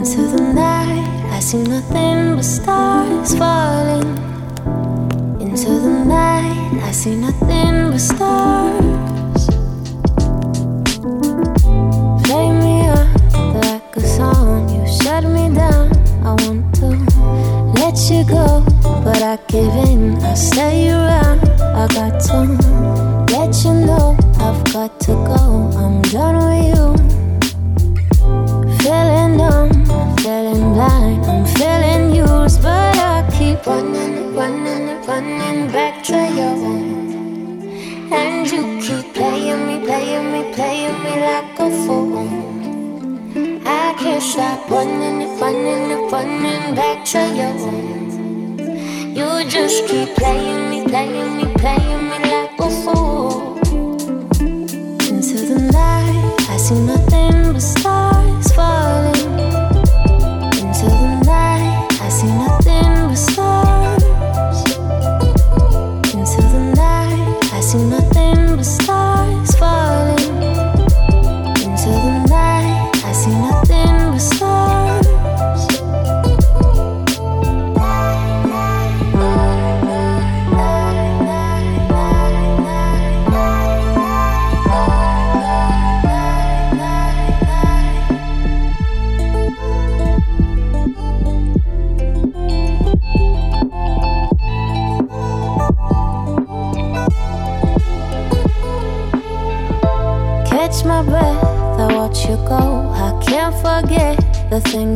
Into the night, I see nothing but stars falling. Into the night, I see nothing but stars.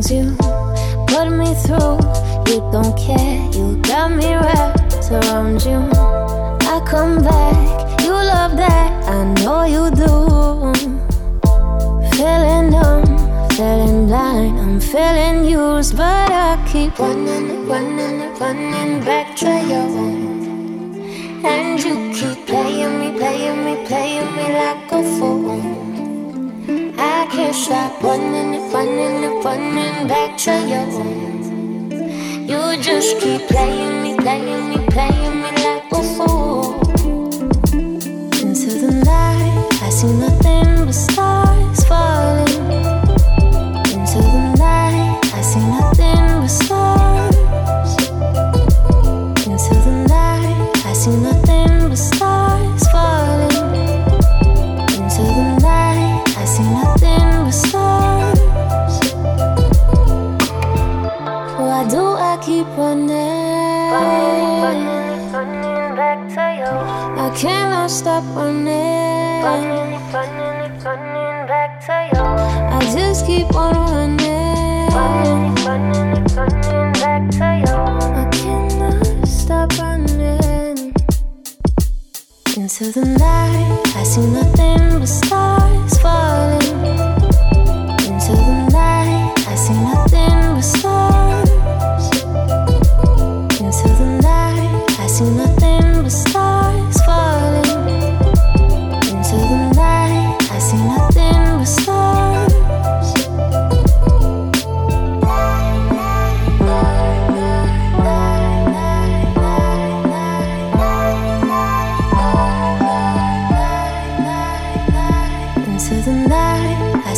Things you put me through. You don't care, you got me wrapped around you. I come back, you love that, I know you do. Feeling numb, feeling blind, I'm feeling used, but I keep running, running, running back to you. And you keep playing me, playing me, playing me like a fool. I can't stop running, running, running back to your you. You just keep playing me, playing me, playing me like a fool.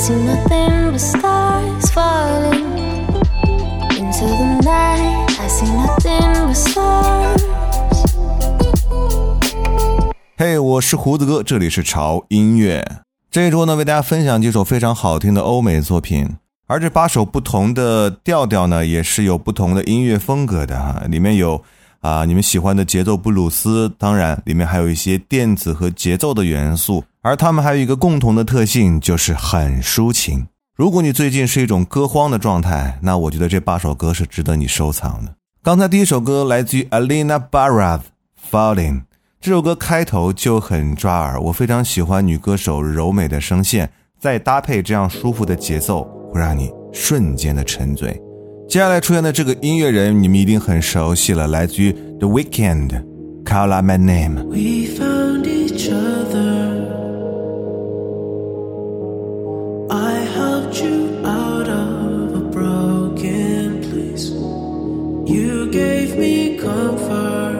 See nothing but stars falling. Into the night, I see nothing but stars. 嘿我是胡子哥，这里是潮音乐。这一周呢，为大家分享几首非常好听的欧美作品。而这八首不同的调调呢，也是有不同的音乐风格的哈。里面有啊你们喜欢的节奏布鲁斯，当然里面还有一些电子和节奏的元素。而他们还有一个共同的特性，就是很抒情。如果你最近是一种歌荒的状态，那我觉得这八首歌是值得你收藏的。刚才第一首歌来自于 Alina Barat，《Falling》这首歌开头就很抓耳，我非常喜欢女歌手柔美的声线，再搭配这样舒服的节奏。会让你瞬间的沉醉。接下来出现的这个音乐人，你们一定很熟悉了，来自于 The Weekend，Call Out My Name。You gave me comfort.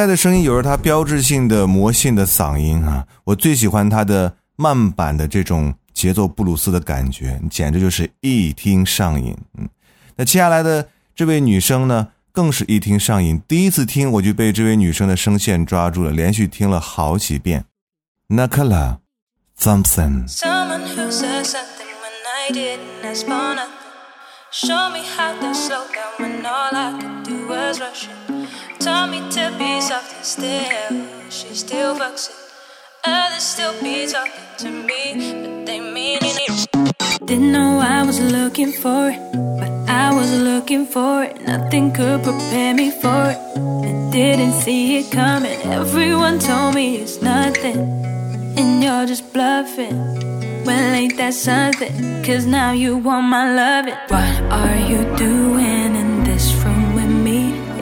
盆栽的声音》有着它标志性的魔性的嗓音啊，我最喜欢它的慢板的这种节奏布鲁斯的感觉，简直就是一听上瘾。嗯，那接下来的这位女生呢，更是一听上瘾，第一次听我就被这位女生的声线抓住了，连续听了好几遍。Nakala Thompson。Show me how to slow down when all I could do was rush it. Told me to be soft and still, she still fucks it. Others still be talking to me, but they mean it. Didn't know I was looking for it, but I was looking for it. Nothing could prepare me for it. I didn't see it coming. Everyone told me it's nothing, and you're just bluffing. Well, ain't that something? Cause now you want my loving. What are you doing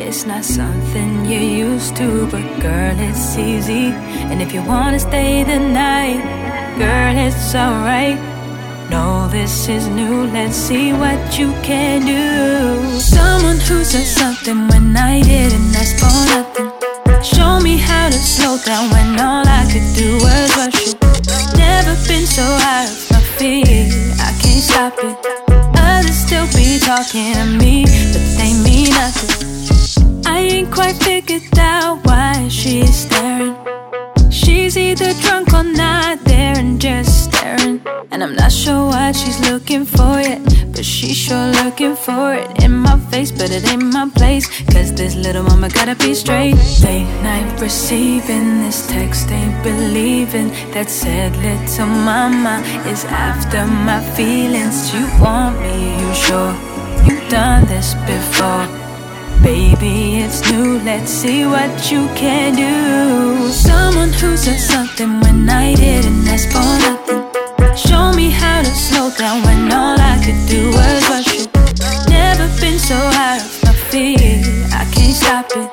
It's not something you're used to, but girl, it's easy. And if you wanna stay the night, girl, it's alright. No, this is new. Let's see what you can do. Someone who said something when I didn't ask for nothing. Show me how to slow down when all I could do was rush you. Never been so out of my feet. I can't stop it. Others still be talking to me, but they mean nothing. Ain't quite figured out why she's staring. She's either drunk or not there and just staring. And I'm not sure what she's looking for yet. But she's sure looking for it in my face, but it ain't my place. Cause this little mama gotta be straight. Late night receiving this text, ain't believing that said little mama is after my feelings. You want me, you sure? You've done this before. Baby, it's new, let's see what you can do. Someone who said something when I didn't ask for nothing. Show me how to slow down when all I could do was rush you. Never been so out of my feet, I can't stop it.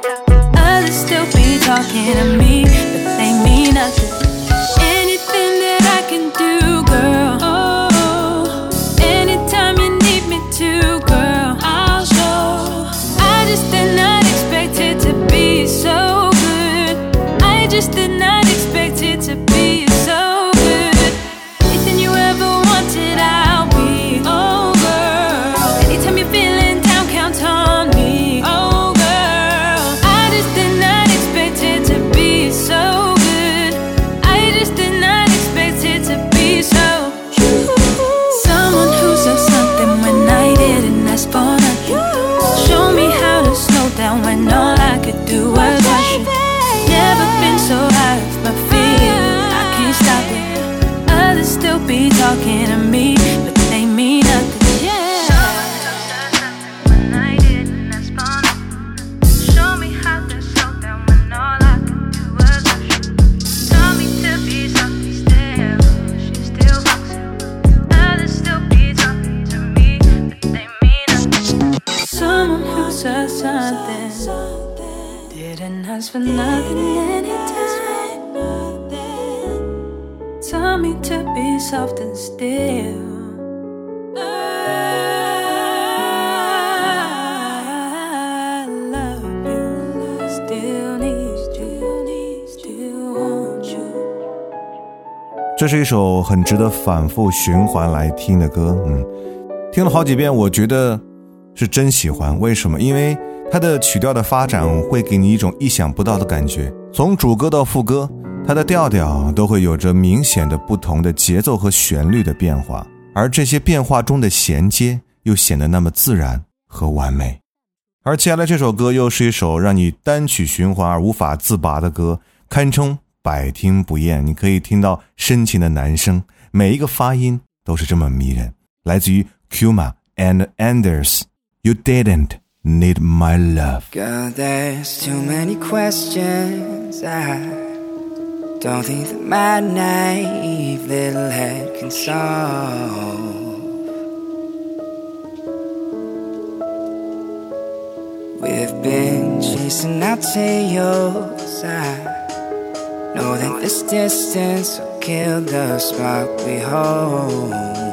Others still be talking to me, but they mean nothing. Something. Didn't ask for nothing anytime. Tell me to be soft and still. I love you. Still need you. Still want you. 这是一首很值得反复循环来听的歌，嗯，听了好几遍，我觉得是真喜欢。为什么？因为它的曲调的发展会给你一种意想不到的感觉，从主歌到副歌，它的调调都会有着明显的不同的节奏和旋律的变化，而这些变化中的衔接又显得那么自然和完美。而接下来这首歌又是一首让你单曲循环而无法自拔的歌，堪称百听不厌。你可以听到深情的男声，每一个发音都是这么迷人。来自于 Kuma and Anders，You didn't need my love。Girl, there's too many questions. I don't think that my naive little head can solve. We've been chasing our tails. I know that this distance will kill the spark we hold.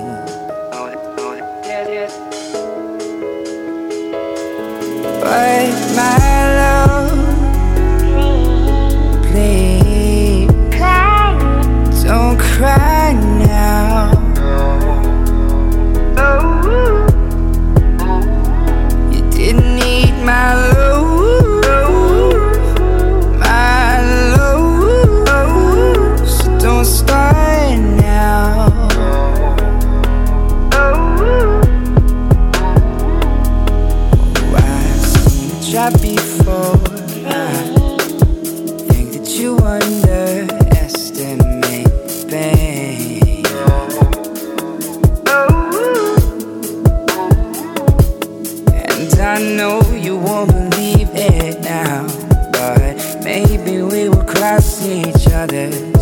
See each other.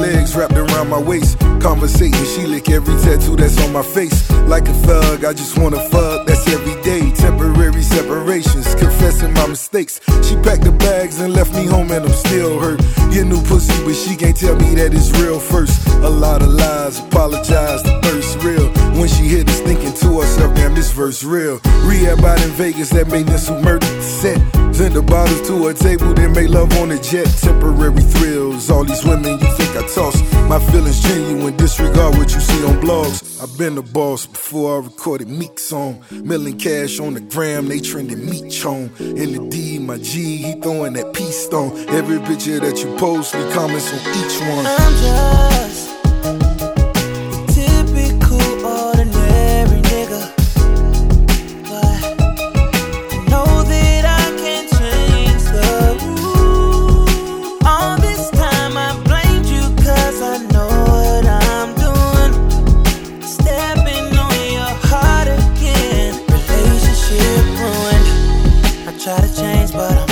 legs wrapped around my waist. Conversating, she lick every tattoo that's on my face. Like a thug, I just wanna fuck, that's every day. Temporary separations, confessing my mistakes. She packed the bags and left me home, and I'm still hurt. Your new pussy, but she can't tell me that it's real first. A lot of lies, apologize, the thirst real. When she hit us, thinking to herself, damn, this verse real. Rehab out in Vegas, that made this who murdered the set. Send the bottles to a table, then make love on a jet. Temporary thrills, all these women you think I toss. My feelings genuine, disregard what you see on blogs. I've been the boss before I recorded Meek's song. Milling cash on the gram, they trending meat chone. In the D, my G, he throwing that peace stone. Every picture that you post, me comments on each one. I'm just Try to change, but I'm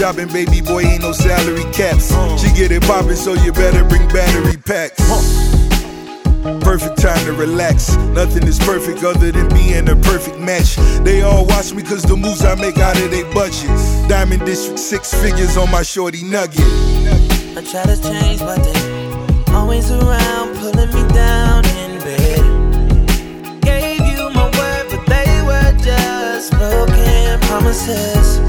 shopping, baby boy, ain't no salary caps. She get it poppin', so you better bring battery packs. Perfect time to relax. Nothing is perfect other than being a perfect match. They all watch me cause the moves I make out of their budget. Diamond District, six figures on my shorty nugget. I try to change, but they always around, pulling me down in bed. Gave you my word, but they were just broken promises.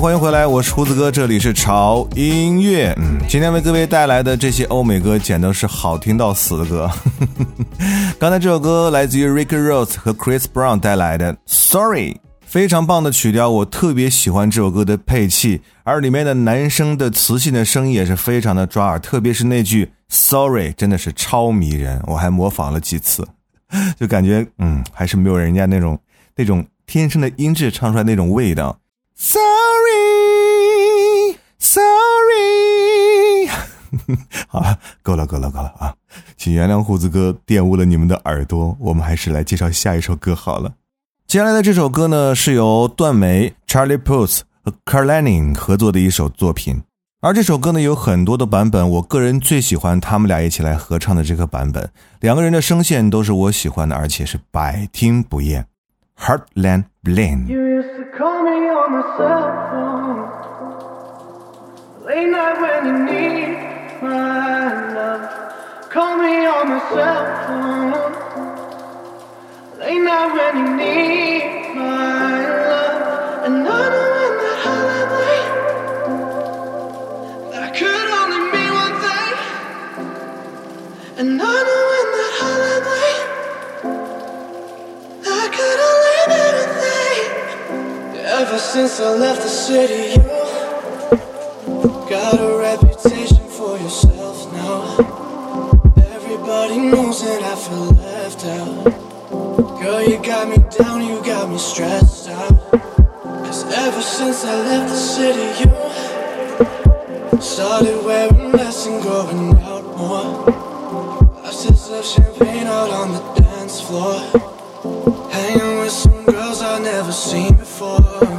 欢迎回来，我是胡子哥，这里是潮音乐。嗯，今天为各位带来的这些欧美歌，简直是好听到死的歌。刚才这首歌来自于 Rick Ross 和 Chris Brown 带来的《Sorry》，非常棒的曲调，我特别喜欢这首歌的配器，而里面的男生的磁性的声音也是非常的抓耳，特别是那句 “Sorry” 真的是超迷人，我还模仿了几次，就感觉嗯，还是没有人家那种那种天生的音质唱出来那种味道。Sorry, sorry。好了，够了，够了，够了啊！请原谅胡子哥玷污了你们的耳朵。我们还是来介绍下一首歌好了。接下来的这首歌呢，是由段梅、Charlie Puth 和 c a r l e n i n g 合作的一首作品。而这首歌呢有很多的版本，我个人最喜欢他们俩一起来合唱的这个版本。两个人的声线都是我喜欢的，而且是百听不厌。Hotline Bling. You used to call me on my cell phone. Late night when you need my love. Call me on my cell phone. Late night when you need my love. And I know. And I know in the holiday I could only Ever since I left the city, you got a reputation for yourself now. Everybody knows that I feel left out. Girl, you got me down, you got me stressed out. Cause ever since I left the city, you started wearing less and going out more. Glasses of champagne out on the dance floor. Hanging with some girls I've never seen before. You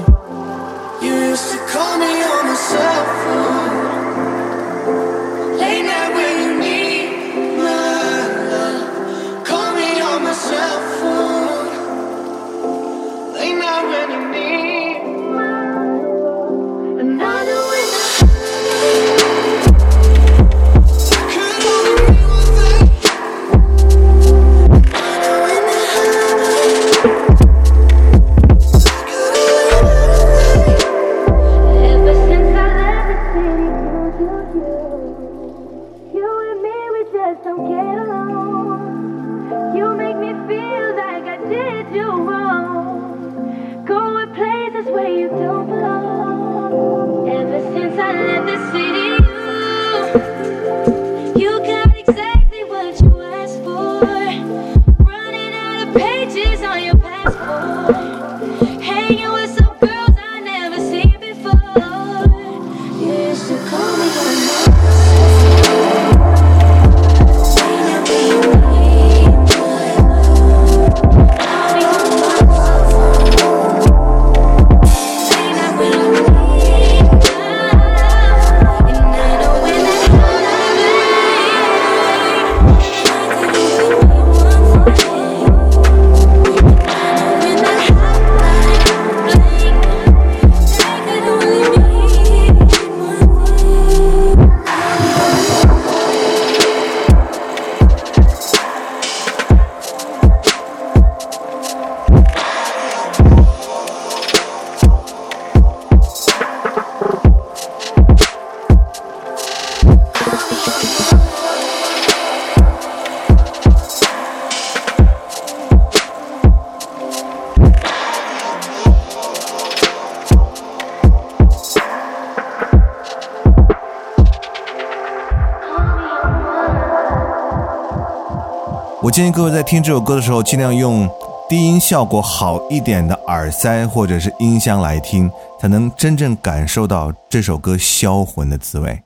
建议各位在听这首歌的时候，尽量用低音效果好一点的耳塞或者是音箱来听，才能真正感受到这首歌销魂的滋味。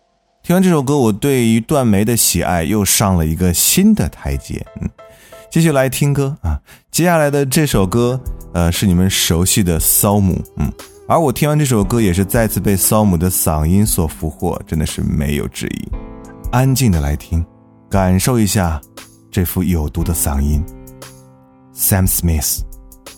听完这首歌，我对于段梅的喜爱又上了一个新的台阶。嗯，继续来听歌啊，接下来的这首歌，呃，是你们熟悉的骚姆，嗯，而我听完这首歌也是再次被骚姆的嗓音所俘获，真的是没有质疑。安静的来听，感受一下这副有毒的嗓音。Sam Smith,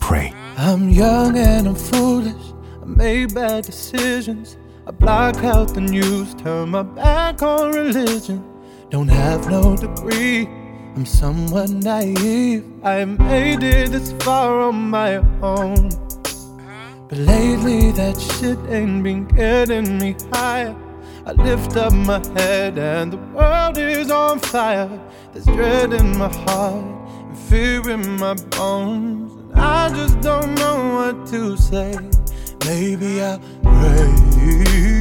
Pray。 I'm young and I'm foolish. I made bad decisions. I block out the news, turn my back on religion. Don't have no degree. I'm somewhat naive. I made it this far on my own. But lately that shit ain't been getting me higher. I lift up my head and the world is on fire. There's dread in my heart and fear in my bones. And I just don't know what to say. Maybe I'll pray.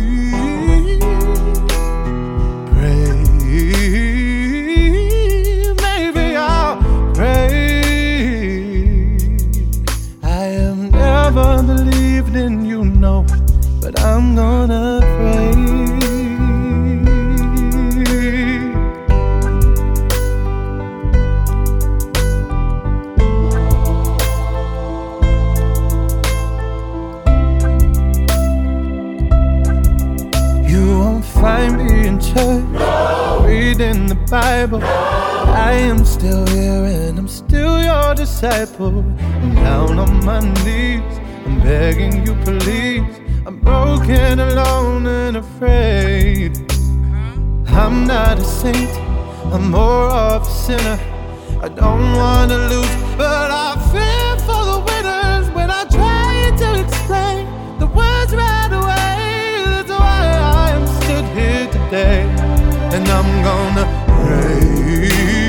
Disciple. I'm down on my knees, I'm begging you, please. I'm broken, alone, and afraid. I'm not a saint, I'm more of a sinner. I don't wanna lose, but I fear for the winners when I try to explain the words right away. That's why I am stood here today, and I'm gonna pray.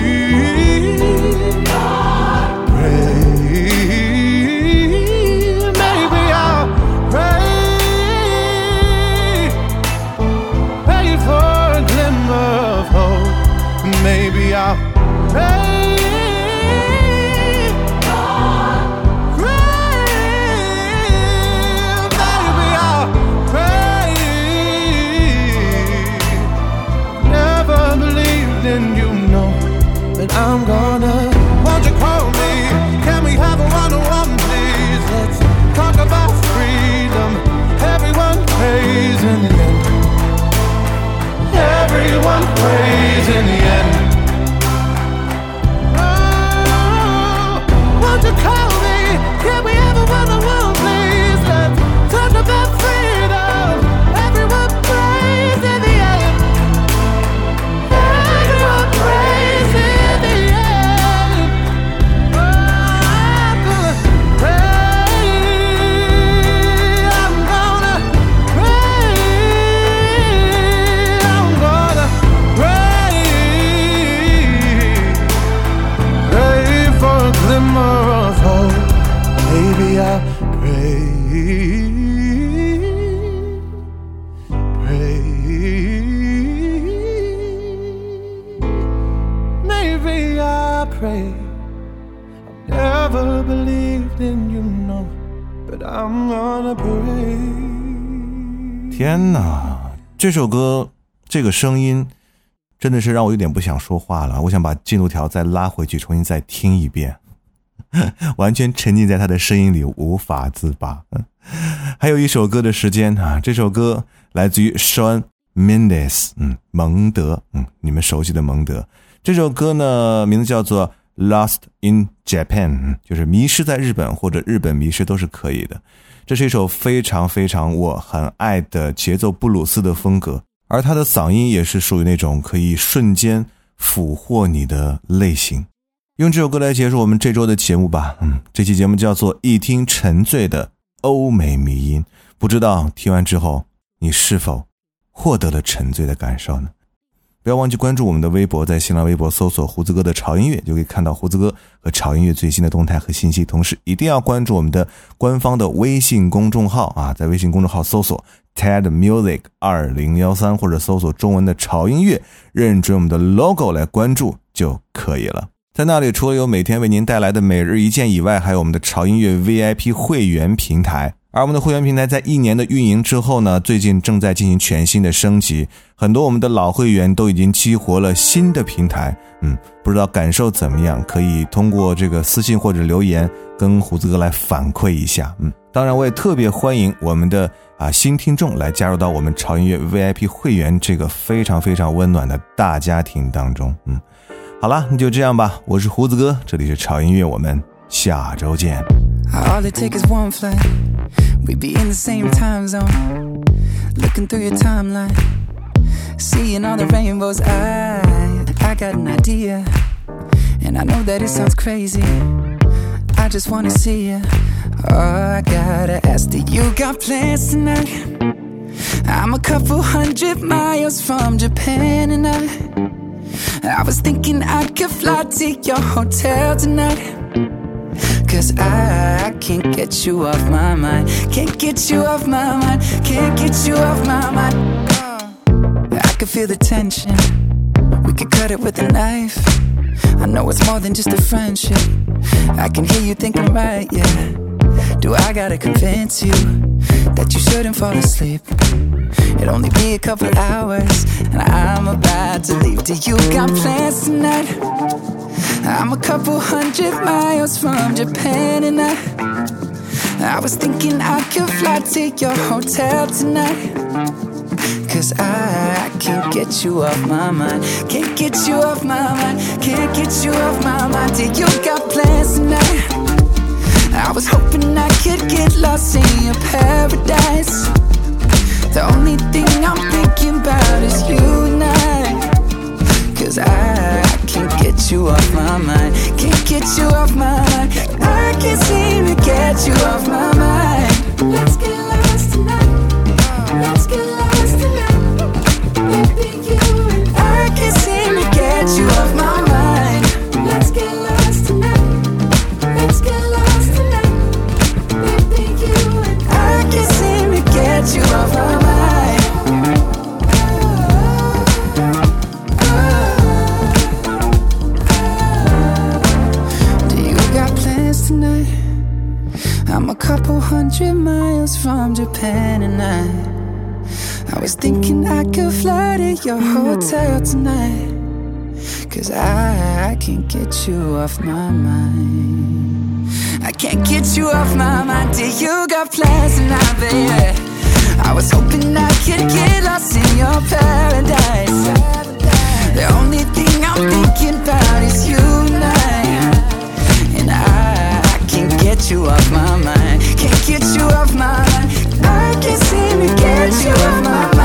Maybe I'll pray. Pray. Maybe I pray. I've never believed in you, no, but I'm gonna pray. 天哪，这首歌这个声音真的是让我有点不想说话了。我想把进度条再拉回去，重新再听一遍，完全沉浸在他的声音里，无法自拔。还有一首歌的时间啊，这首歌来自于 Shawn Mendes，嗯，蒙德，嗯，你们熟悉的蒙德。这首歌呢，名字叫做《Lost in Japan》，就是迷失在日本或者日本迷失都是可以的。这是一首非常非常我很爱的节奏布鲁斯的风格，而他的嗓音也是属于那种可以瞬间俘获你的类型。用这首歌来结束我们这周的节目吧。嗯，这期节目叫做“一听沉醉的欧美迷音”，不知道听完之后你是否获得了沉醉的感受呢？不要忘记关注我们的微博，在新浪微博搜索“胡子哥的潮音乐”，就可以看到胡子哥和潮音乐最新的动态和信息。同时，一定要关注我们的官方的微信公众号啊，在微信公众号搜索 “TED Music 二零幺三”或者搜索中文的“潮音乐”，认准我们的 logo 来关注就可以了。在那里，除了有每天为您带来的每日一见以外，还有我们的潮音乐 VIP 会员平台。而我们的会员平台在一年的运营之后呢，最近正在进行全新的升级，很多我们的老会员都已经激活了新的平台，嗯，不知道感受怎么样？可以通过这个私信或者留言跟胡子哥来反馈一下，嗯，当然我也特别欢迎我们的啊新听众来加入到我们潮音乐 VIP 会员这个非常非常温暖的大家庭当中，嗯，好了，那就这样吧，我是胡子哥，这里是潮音乐，我们下周见。 All it takes is one flight. We'd be in the same time zone. Looking through your timeline. Seeing all the rainbows. I, I got an idea. And I know that it sounds crazy. I just wanna see you. Oh, I gotta ask, do you got plans tonight? I'm a couple hundred miles from Japan and I I was thinking I could fly to your hotel tonight Cause I, I can't get you off my mind. Can't get you off my mind. Can't get you off my mind. Uh, I can feel the tension. We could cut it with a knife. I know it's more than just a friendship. I can hear you thinking, right, yeah. Do I gotta convince you that you shouldn't fall asleep? It'll only be a couple hours, and I'm about to leave. Do you got plans tonight? I'm a couple hundred miles from Japan and I I was thinking I could fly to your hotel tonight Cause I, I can't get you off my mind Can't get you off my mind Can't get you off my mind Do you got plans tonight? I was hoping I could get lost in your paradise The only thing I'm thinking about is you and I Cause I, can't get you off my mind. Can't get you off my mind. I can't seem to get you off my mind. Let's get thinking I could fly to your hmm. hotel tonight. Cause I, I can't get you off my mind. I can't get you off my mind. Till you got plans tonight, baby? I was hoping I could get lost in your paradise. The only thing I'm thinking about is you now And I, I can't get you off my mind. Can't get you off my mind. I can't seem to get you off my mind